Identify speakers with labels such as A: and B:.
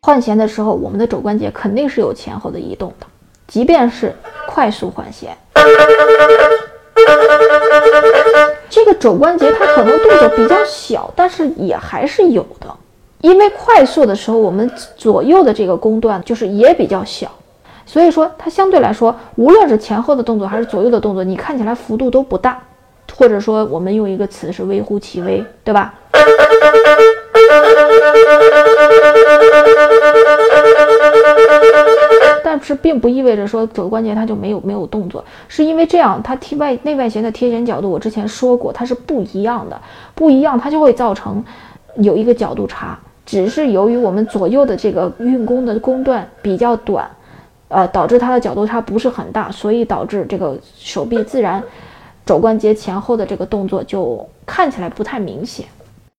A: 换弦的时候，我们的肘关节肯定是有前后的移动的，即便是快速换弦，这个肘关节它可能动作比较小，但是也还是有的。因为快速的时候，我们左右的这个弓段就是也比较小，所以说它相对来说，无论是前后的动作还是左右的动作，你看起来幅度都不大，或者说我们用一个词是微乎其微，对吧？但是并不意味着说肘关节它就没有没有动作，是因为这样它贴外内外旋的贴弦角度，我之前说过它是不一样的，不一样它就会造成有一个角度差，只是由于我们左右的这个运弓的弓段比较短，呃，导致它的角度差不是很大，所以导致这个手臂自然肘关节前后的这个动作就看起来不太明显。